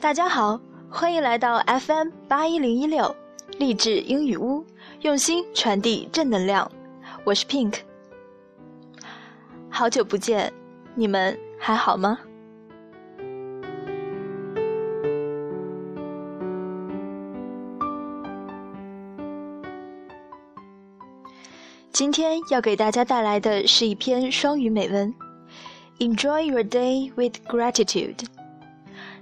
大家好，欢迎来到 FM 八一零一六励志英语屋，用心传递正能量。我是 Pink，好久不见，你们还好吗？今天要给大家带来的是一篇双语美文。Enjoy your day with gratitude。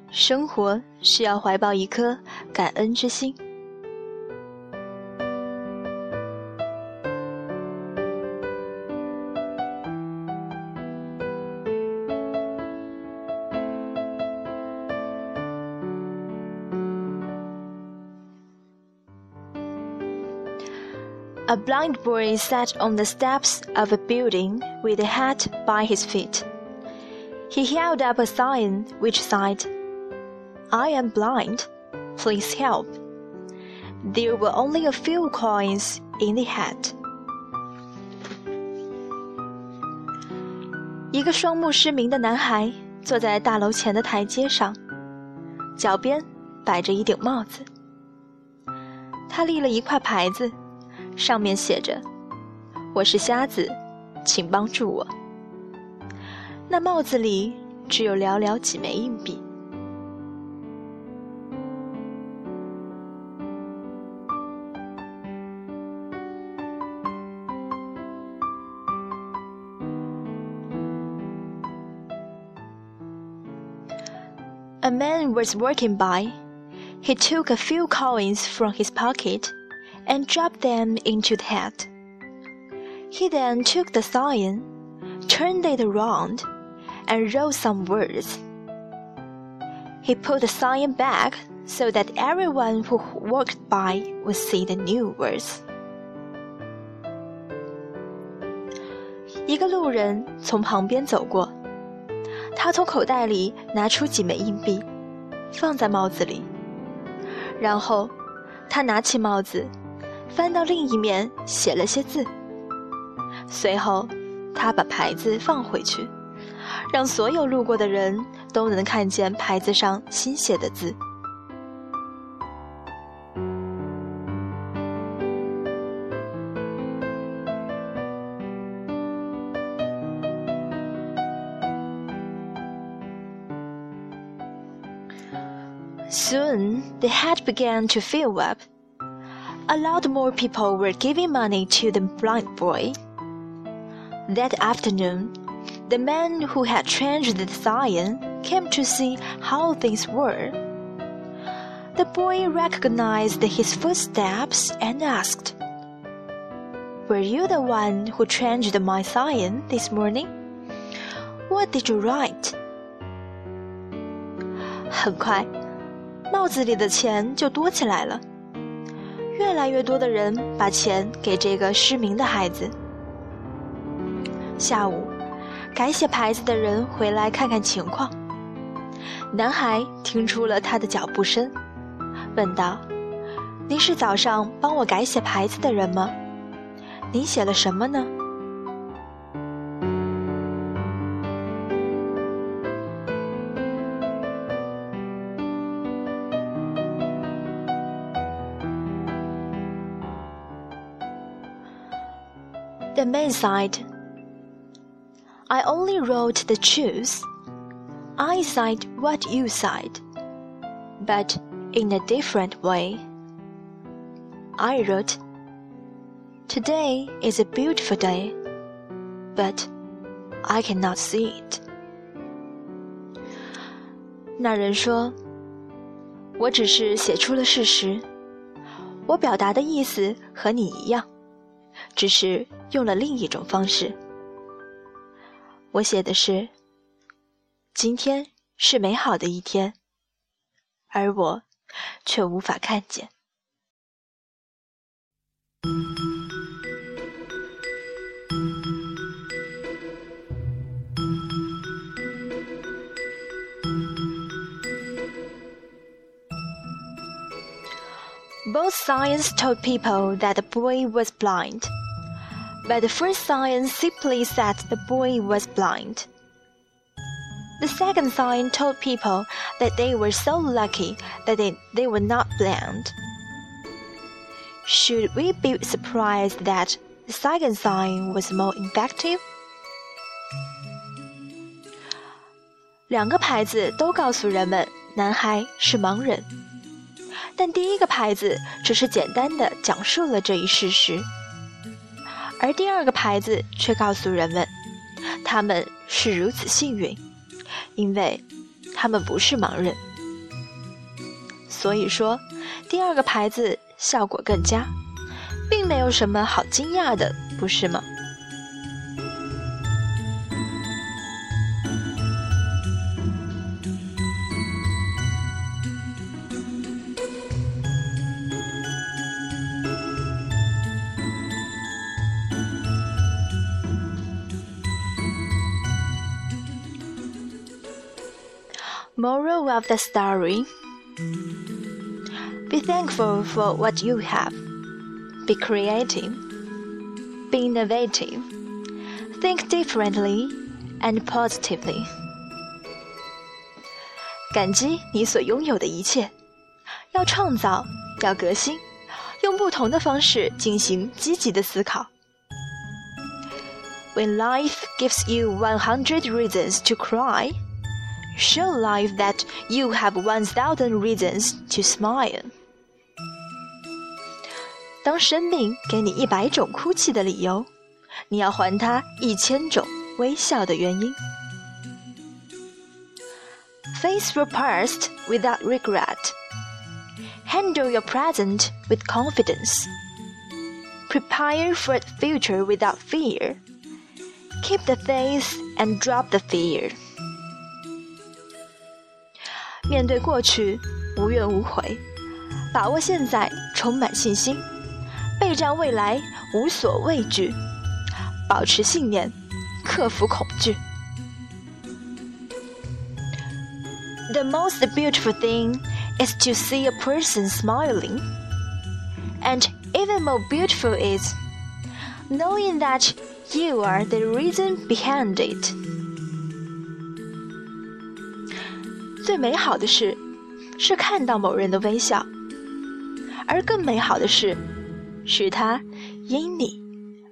生活需要怀抱一颗感恩之心。A blind boy sat on the steps of a building with a hat by his feet. He held up a sign which said, I am blind. Please help. There were only a few coins in the hat. 一个双目失明的男孩坐在大楼前的台阶上，脚边摆着一顶帽子。他立了一块牌子。上面写着：“我是瞎子，请帮助我。”那帽子里只有寥寥几枚硬币。A man was working by. He took a few coins from his pocket and dropped them into the hat. He then took the sign, turned it around, and wrote some words. He put the sign back so that everyone who walked by would see the new words. 一个路人从旁边走过， 他从口袋里拿出几枚硬币，放在帽子里，然后他拿起帽子。翻到另一面，写了些字。随后，他把牌子放回去，让所有路过的人都能看见牌子上新写的字。Soon, the hat began to fill up. a lot more people were giving money to the blind boy. That afternoon, the man who had changed the sign came to see how things were. The boy recognized his footsteps and asked, Were you the one who changed my sign this morning? What did you write? 很快，帽子里的钱就多起来了。越来越多的人把钱给这个失明的孩子。下午，改写牌子的人回来看看情况。男孩听出了他的脚步声，问道：“您是早上帮我改写牌子的人吗？您写了什么呢？” The man sighed. I only wrote the truth. I said what you said, but in a different way. I wrote, Today is a beautiful day, but I cannot see it. 那人说：“我只是写出了事实，我表达的意思和你一样。” 只是用了另一种方式。我写的是：今天是美好的一天，而我却无法看见。Both signs told people that the boy was blind. But the first sign simply said the boy was blind. The second sign told people that they were so lucky that they, they were not blind. Should we be surprised that the second sign was more effective? 两个牌子都告诉人们男孩是盲人，但第一个牌子只是简单的讲述了这一事实， 而第二个牌子却告诉人们，他们是如此幸运。因为他们不是盲人，所以说第二个牌子效果更佳，并没有什么好惊讶的，不是吗 ？Moral of the story Be thankful for what you have. Be creative. Be innovative. Think differently and positively. 感激你所拥有的一切，要创造，要革新，用不同的方式进行积极的思考。When life gives you 100 reasons to cry, Show life that you have one thousand reasons to smile。当生命给你一百种哭泣的理由，你要还他一千种微笑的原因。Face your past without regret. Handle your present with confidence. Prepare for the future without fear. Keep the faith and drop the fear. 面对过去，无怨无悔；把握现在，充满信心；备战未来，无所畏惧；保持信念，克服恐惧。The most beautiful thing is to see a person smiling, and even more beautiful is knowing that you are the reason behind it. 最美好的事，是看到某人的微笑；而更美好的事，是他因你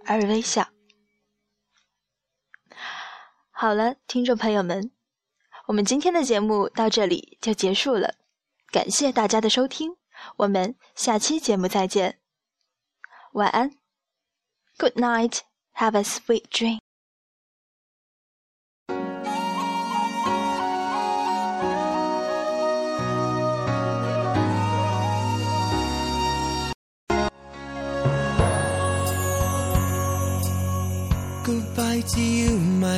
而微笑。好了，听众朋友们，我们今天的节目到这里就结束了，感谢大家的收听，我们下期节目再见，晚安，Good night，Have a sweet dream。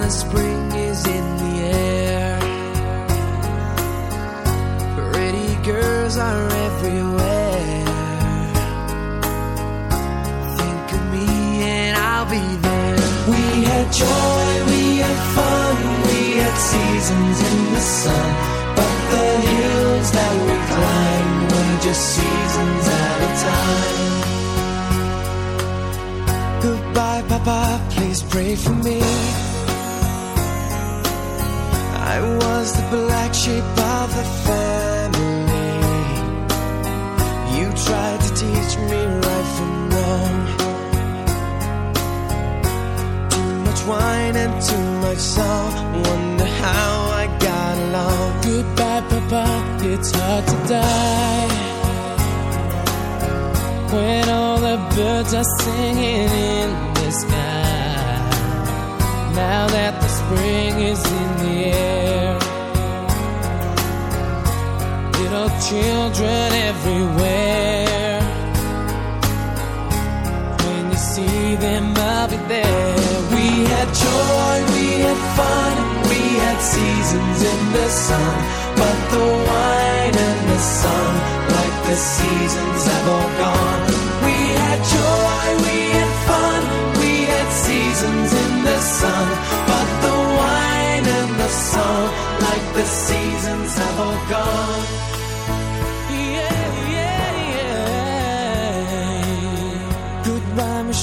The spring is in the air. Pretty girls are everywhere. Think of me and I'll be there. We had joy, we had fun, we had seasons in the sun. But the hills that we climbed were just seasons at a time. Goodbye, Papa, please pray for me. I was the black sheep of the family. You tried to teach me right from wrong. Too much wine and too much song. Wonder how I got along. Goodbye, Papa, it's hard to die when all the birds are singing in the sky. Now that the spring is in the air, children everywhere. When you see them, I'll be there. We had joy, we had fun, we had seasons in the sun. But the wine and the sun, like the seasons have all gone. We had joy, we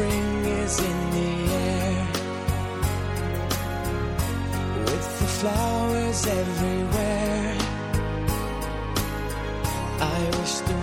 spring is in the air, with the flowers everywhere, I wish that we